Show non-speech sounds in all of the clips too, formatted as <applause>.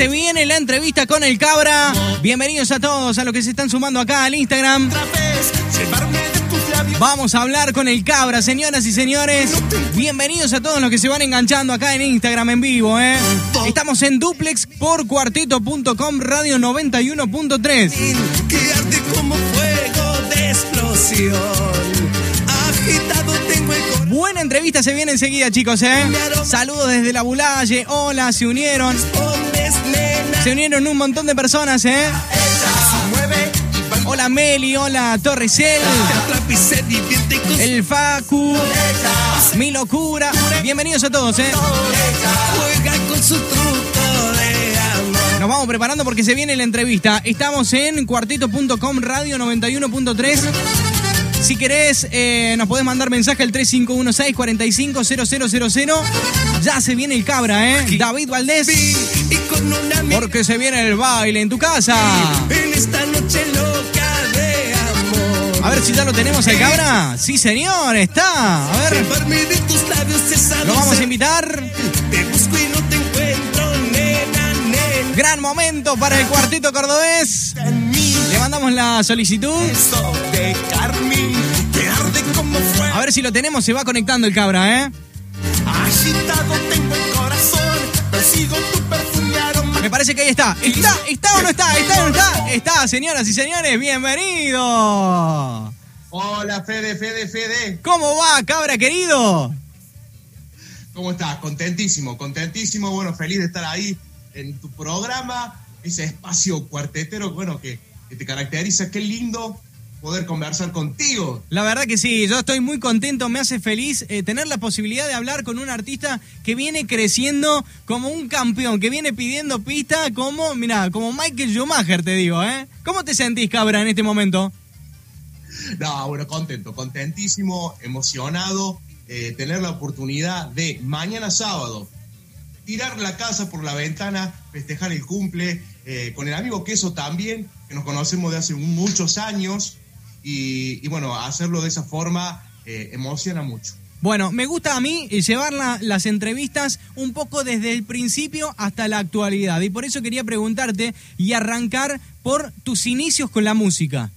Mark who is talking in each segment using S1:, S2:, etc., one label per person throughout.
S1: Se viene la entrevista con el Cabra. Bienvenidos a todos, a los que se están sumando acá al Instagram. Vamos a hablar con el Cabra, señoras y señores. Bienvenidos a todos los que se van enganchando acá en Instagram en vivo, ¿eh? Estamos en duplex por radio 91.3.
S2: Que arde como fuego de explosión. Agitado tengo el corazón.
S1: Buena entrevista se viene enseguida, chicos, ¿eh? Saludos desde la Bulalle. Hola, se unieron. Se unieron un montón de personas, ¿eh? Hola, Meli. Hola, Torresel. El Facu. Mi locura. Bienvenidos a todos, ¿eh? Nos vamos preparando porque se viene la entrevista. Estamos en cuartito.com radio 91.3. Si querés, eh, nos podés mandar mensaje al 3516-450000. Ya se viene el cabra, ¿eh? David Valdés. Porque se viene el baile en tu casa.
S2: en esta noche loca de amor.
S1: A ver si ya lo tenemos el cabra. Sí, señor, está. A ver, lo vamos a invitar.
S2: Te busco y no te encuentro, nena, nena.
S1: Gran momento para el cuartito cordobés. Mandamos la solicitud.
S2: de como.
S1: A ver si lo tenemos, se va conectando el cabra, ¿eh?
S2: Agitado tengo el corazón, persigo tu perfume aroma.
S1: Me parece que ahí está. ¿Está? ¿Está o no está? ¿Está o no está? Está, señoras y señores, bienvenido.
S3: Hola, Fede, Fede, Fede.
S1: ¿Cómo va, cabra querido?
S3: ¿Cómo estás? Contentísimo, contentísimo. Bueno, feliz de estar ahí en tu programa, ese espacio cuartetero, bueno, que, que te caracteriza. Qué lindo poder conversar contigo.
S1: La verdad que sí, yo estoy muy contento, me hace feliz eh, tener la posibilidad de hablar con un artista que viene creciendo como un campeón, que viene pidiendo pista como, mira, como Michael Schumacher, te digo, ¿eh? ¿Cómo te sentís, cabra, en este momento?
S3: No, bueno, contento, contentísimo, emocionado, eh, tener la oportunidad de mañana sábado tirar la casa por la ventana, festejar el cumple, eh, con el amigo Queso también, que nos conocemos de hace muchos años, y, y bueno, hacerlo de esa forma eh, emociona mucho.
S1: Bueno, me gusta a mí llevar la- las entrevistas un poco desde el principio hasta la actualidad. Y por eso quería preguntarte y arrancar por tus inicios con la música.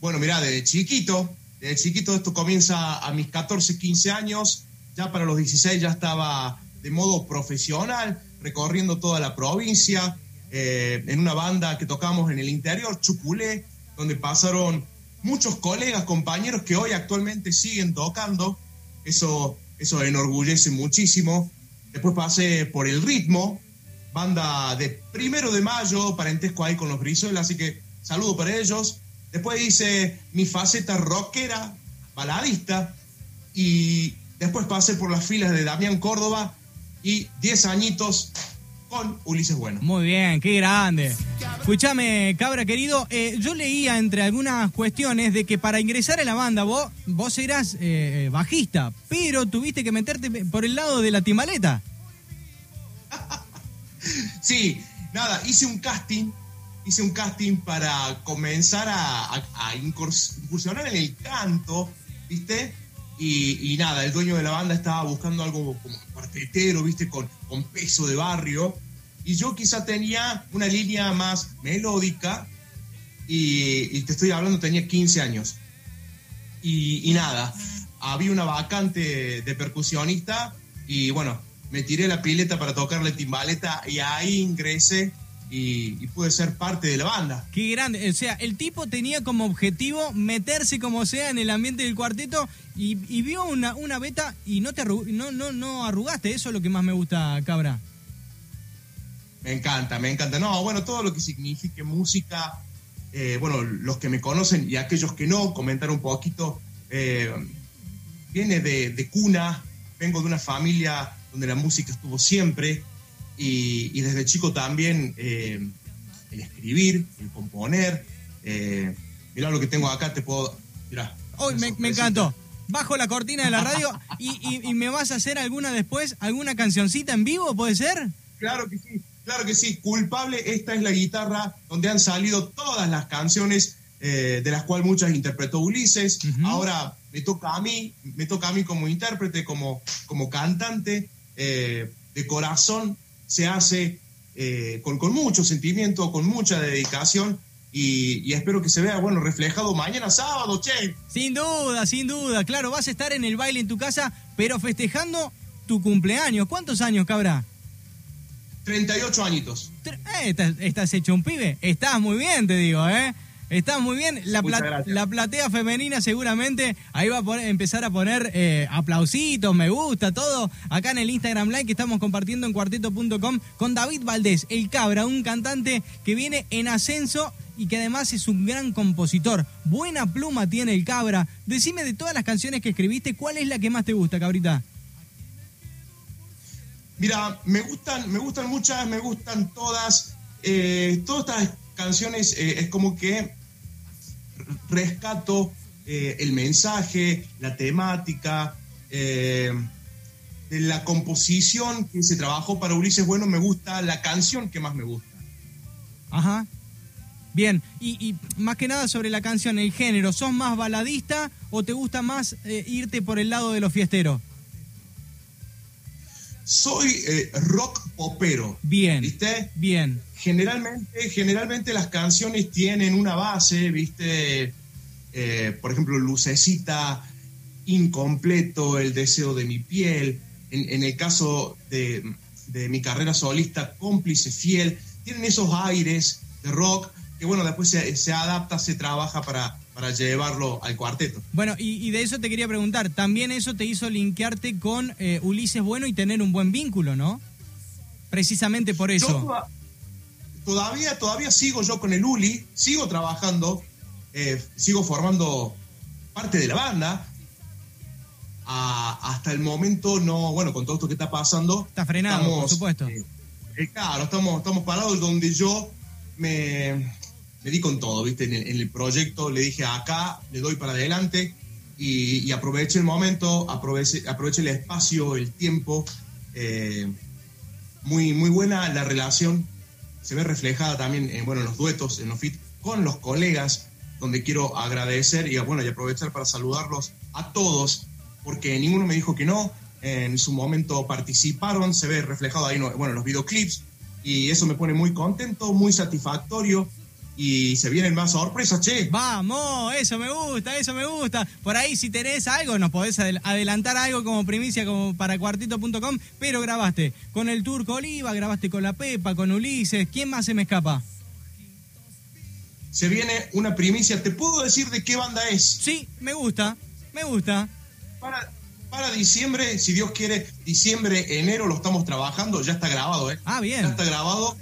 S3: Bueno, mira, desde chiquito, desde chiquito esto comienza a mis 14, 15 años, ya para los 16 ya estaba de modo profesional, recorriendo toda la provincia, eh, en una banda que tocamos en el interior, Chuculé, donde pasaron muchos colegas, compañeros que hoy actualmente siguen tocando, eso, eso enorgullece muchísimo. Después pasé por el ritmo, banda de primero de mayo, parentesco ahí con los Brizuela, así que saludo para ellos. Después hice mi faceta rockera, baladista, y después pasé por las filas de Damián Córdoba y 10 añitos con Ulises Bueno.
S1: Muy bien, qué grande. Escúchame, cabra querido, eh, yo leía entre algunas cuestiones de que para ingresar a la banda vos, vos eras eh, bajista, pero tuviste que meterte por el lado de la timbaleta. <laughs>
S3: Sí, nada, hice un casting, hice un casting para comenzar a, a- a incurs- incursionar en el canto, ¿viste? Y, y nada, el dueño de la banda estaba buscando algo como cuartetero, ¿viste? Con, con peso de barrio. Y yo quizá tenía una línea más melódica y, te estoy hablando, tenía 15 años. Y, nada, había una vacante de percusionista y bueno, me tiré la pileta para tocarle timbaleta y ahí ingresé y, y pude ser parte de la banda.
S1: Qué grande. O sea, el tipo tenía como objetivo meterse como sea en el ambiente del cuarteto y, vio una, una beta y no te arru- no, no, no arrugaste. Eso es lo que más me gusta, cabra.
S3: Me encanta, me encanta. No, bueno, todo lo que signifique música, eh, bueno, los que me conocen y aquellos que no, comentar un poquito, eh, viene de, de cuna, vengo de una familia donde la música estuvo siempre y, y desde chico también eh, el escribir, el componer. Mirá lo que tengo acá, te puedo... Mirá,
S1: Hoy
S3: una
S1: me, encantó. Bajo la cortina de la radio y, y- y me vas a hacer alguna después, alguna cancioncita en vivo, ¿puede ser?
S3: Claro que sí, claro que sí. Culpable, esta es la guitarra donde han salido todas las canciones, eh, de las cuales muchas interpretó Ulises. Ahora me toca a mí, me toca a mí como intérprete, como, como cantante, eh, de corazón. se hace eh, con, con mucho sentimiento, con mucha dedicación y, y, espero que se vea, bueno, reflejado mañana sábado, che.
S1: Sin duda, sin duda, claro, vas a estar en el baile en tu casa, pero festejando tu cumpleaños. ¿Cuántos años, cabra?
S3: 38 añitos.
S1: Eh, estás, estás, hecho un pibe. Estás muy bien, te digo, ¿eh? Estás muy bien. La, pla la platea femenina seguramente ahí va a poner, empezar a poner eh, aplausitos, me gusta, todo. Acá en el Instagram Live que estamos compartiendo en cuarteto.com con David Valdés, el cabra, un cantante que viene en ascenso y que además es un gran compositor. Buena pluma tiene el cabra. Decime de todas las canciones que escribiste, ¿cuál es la que más te gusta, cabrita?
S3: Mira, me gustan, me gustan muchas, me gustan todas. Eh, todas estas canciones eh, es como que rescato eh, el mensaje, la temática, de la composición que se trabajó para Ulises Bueno, me gusta la canción que más me gusta.
S1: Ajá. Bien, y, y, más que nada sobre la canción, el género, ¿sos más baladista o te gusta más irte por el lado de los fiesteros?
S3: Soy eh, rock popero.
S1: Bien.
S3: ¿Viste?
S1: Bien.
S3: Generalmente, generalmente las canciones tienen una base, ¿viste? Eh, por ejemplo, Lucecita, Incompleto, El deseo de mi piel. En, el caso de, de, mi carrera solista, Cómplice Fiel, tienen esos aires de rock que, bueno, después se, se adapta, se trabaja para, para llevarlo al cuarteto.
S1: Bueno, y, de eso te quería preguntar, también eso te hizo linkearte con eh, Ulises Bueno y tener un buen vínculo, ¿no? Precisamente por eso.
S3: todavía, todavía sigo yo con el Uli, sigo trabajando, eh, sigo formando parte de la banda. hasta el momento no, bueno, con todo esto que está pasando.
S1: Está frenado, por supuesto.
S3: Eh, claro, estamos, estamos parados donde yo me, le di con todo, ¿viste? En el, proyecto le dije acá, le doy para adelante y, aproveche el momento, aproveche, aproveche el espacio, el tiempo. Eh, muy, muy buena la relación, se ve reflejada también en, bueno, en los duetos, en los fit con los colegas, donde quiero agradecer y, bueno, y aprovechar para saludarlos a todos, porque ninguno me dijo que no, en su momento participaron, se ve reflejado ahí, bueno, los videoclips, y eso me pone muy contento, muy satisfactorio y se vienen más sorpresas, che.
S1: Vamos, eso me gusta, eso me gusta. Por ahí si tenés algo, nos podés adelantar algo como primicia como para cuartito.com, pero grabaste con el Turco Oliva, grabaste con la Pepa, con Ulises, ¿quién más se me escapa?
S3: Se viene una primicia, ¿te puedo decir de qué banda es?
S1: Sí, me gusta, me gusta.
S3: Para, para diciembre, si Dios quiere, diciembre, enero lo estamos trabajando, ya está grabado, ¿eh?
S1: Ah, bien.
S3: Ya está grabado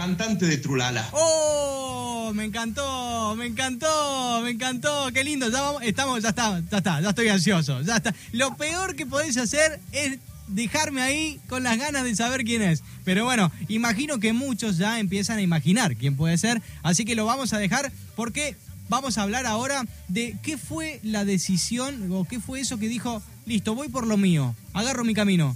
S3: cantante de Trulala.
S1: ¡Oh! Me encantó, me encantó, me encantó, qué lindo. Ya vamos, estamos, ya está, ya está, ya estoy ansioso, ya está. Lo peor que podéis hacer es dejarme ahí con las ganas de saber quién es. Pero bueno, imagino que muchos ya empiezan a imaginar quién puede ser, así que lo vamos a dejar porque vamos a hablar ahora de qué fue la decisión o qué fue eso que dijo, listo, voy por lo mío, agarro mi camino.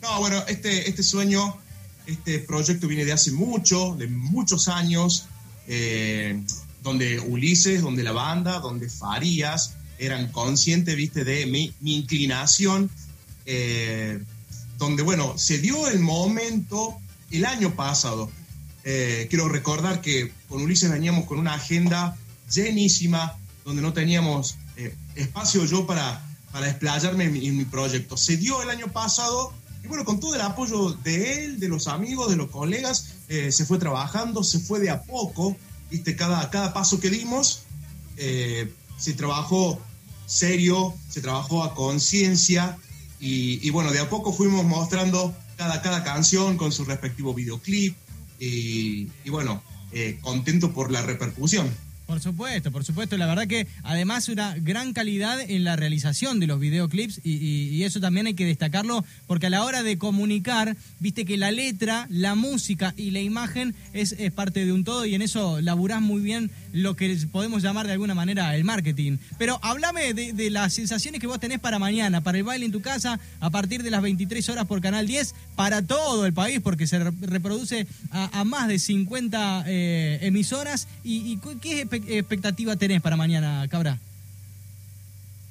S3: No, bueno, este, este sueño este proyecto viene de hace mucho, de muchos años, eh, donde Ulises, donde la banda, donde Farías eran conscientes, viste, de mi, inclinación, eh, donde, bueno, se dio el momento el año pasado. Eh, quiero recordar que con Ulises veníamos con una agenda llenísima, donde no teníamos espacio yo para, para explayarme en mi proyecto. Se dio el año pasado y bueno, con todo el apoyo de él, de los amigos, de los colegas, eh, se fue trabajando, se fue de a poco, ¿viste? Cada, cada paso que dimos, eh, se trabajó serio, se trabajó a conciencia y, bueno, de a poco fuimos mostrando cada, cada canción con su respectivo videoclip y, bueno, eh, contento por la repercusión.
S1: Por supuesto, por supuesto. La verdad que además una gran calidad en la realización de los videoclips y, eso también hay que destacarlo porque a la hora de comunicar, viste que la letra, la música y la imagen es, parte de un todo y en eso laburás muy bien lo que podemos llamar de alguna manera el marketing. Pero háblame de, las sensaciones que vos tenés para mañana, para el baile en tu casa, a partir de las 23 horas por Canal 10, para todo el país, porque se reproduce a, más de 50 eh, emisoras. ¿Y, y qué es expectativa tenés para mañana, Cabra?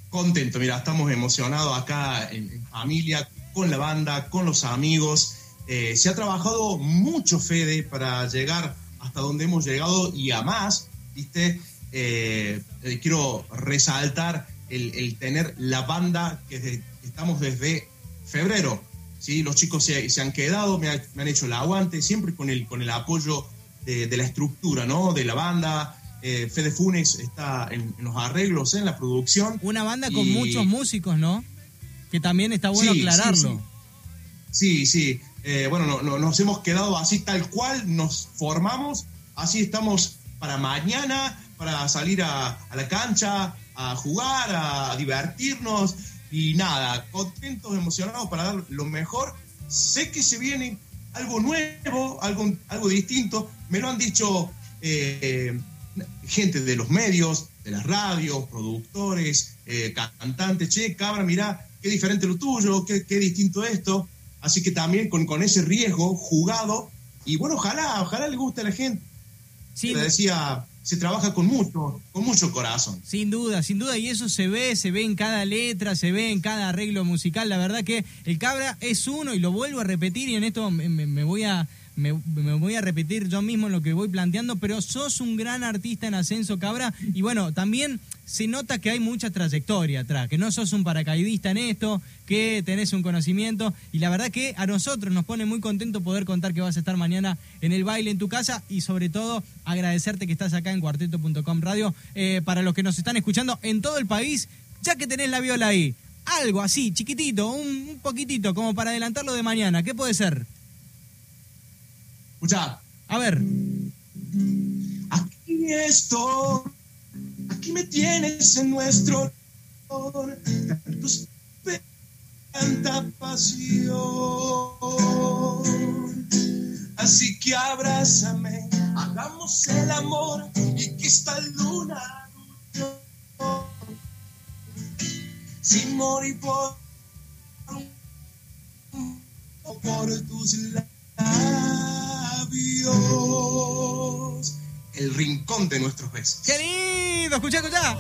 S3: Contento, mira, estamos emocionados acá en, familia, con la banda, con los amigos. Eh, se ha trabajado mucho, Fede, para llegar hasta donde hemos llegado y a más, ¿viste? Eh, eh, quiero resaltar el, tener la banda que, estamos desde febrero. ¿sí? Los chicos se, han quedado, me, han hecho el aguante, siempre con el, con el apoyo de, la estructura, ¿no? De la banda. Eh, Fede Funes está en, los arreglos, en la producción.
S1: Una banda con muchos músicos, ¿no? Que también está bueno aclararlo.
S3: Sí, sí. Eh, bueno, no, nos hemos quedado así tal cual, nos formamos, así estamos para mañana, para salir a, la cancha, a jugar, a, divertirnos y nada, contentos, emocionados para dar lo mejor. Sé que se viene algo nuevo, algo, algo distinto. Me lo han dicho eh, gente de los medios, de las radios, productores, eh, cantantes. Che, cabra, mirá, qué diferente lo tuyo, qué, qué distinto esto. Así que también con, con, ese riesgo jugado. Y bueno, ojalá, ojalá le guste a la gente. Sí, Le decía se trabaja con mucho, con mucho corazón.
S1: Sin duda, sin duda, y eso se ve, se ve en cada letra, se ve en cada arreglo musical. La verdad que el Cabra es uno, y lo vuelvo a repetir, y en esto me, voy a. Me, voy a repetir yo mismo lo que voy planteando, pero sos un gran artista en ascenso, Cabra, y bueno, también se nota que hay mucha trayectoria atrás, que no sos un paracaidista en esto, que tenés un conocimiento y la verdad que a nosotros nos pone muy contento poder contar que vas a estar mañana en el baile en tu casa y sobre todo agradecerte que estás acá en cuarteto.com radio eh, para los que nos están escuchando en todo el país, ya que tenés la viola ahí. Algo así, chiquitito, un, poquitito, como para adelantarlo de mañana. ¿Qué puede ser?
S3: Escucha.
S1: A ver.
S3: Aquí estoy Aquí me tienes en nuestro tanta pasión. Así que abrázame, hagamos el amor y que esta luna sin morir por, por tus labios el rincón de nuestros besos.
S1: ¡Querido! ¡Escucha, escucha!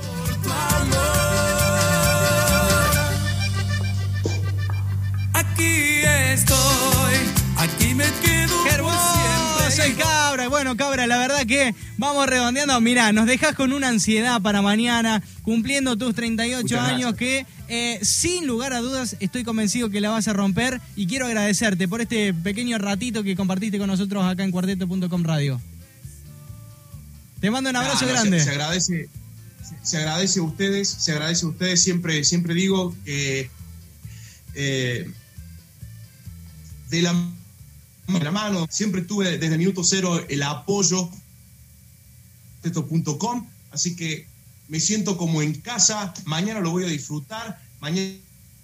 S2: Aquí estoy, aquí me quedo.
S1: ¡Qué hermoso el cabra! Bueno, cabra, la verdad que vamos redondeando. Mirá, nos dejas con una ansiedad para mañana, cumpliendo tus 38 años, que eh, sin lugar a dudas estoy convencido que la vas a romper. Y quiero agradecerte por este pequeño ratito que compartiste con nosotros acá en cuarteto.com radio. Te mando un abrazo grande.
S3: Se, agradece, se, agradece a ustedes, se agradece a ustedes. Siempre, siempre digo que eh, de, la, la, mano, siempre tuve desde el minuto cero el apoyo .com, así que me siento como en casa. Mañana lo voy a disfrutar. Mañana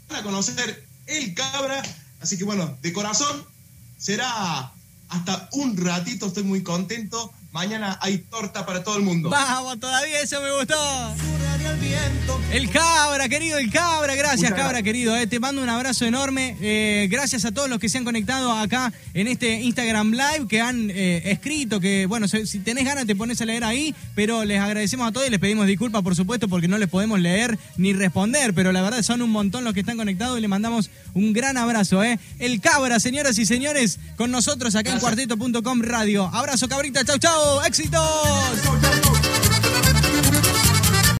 S3: a conocer el cabra. Así que bueno, de corazón será hasta un ratito. Estoy muy contento Mañana hay torta para todo el mundo.
S1: Vamos, todavía eso me gustó. El cabra, querido, el cabra. Gracias, cabra, querido. Eh. Te mando un abrazo enorme. Eh, gracias a todos los que se han conectado acá en este Instagram Live, que han eh, escrito, que, bueno, si tenés ganas te pones a leer ahí, pero les agradecemos a todos y les pedimos disculpas, por supuesto, porque no les podemos leer ni responder, pero la verdad son un montón los que están conectados y le mandamos un gran abrazo. ¿eh? El cabra, señoras y señores, con nosotros acá en cuarteto.com radio. Abrazo, cabrita. Chau, chau. ¡Éxitos!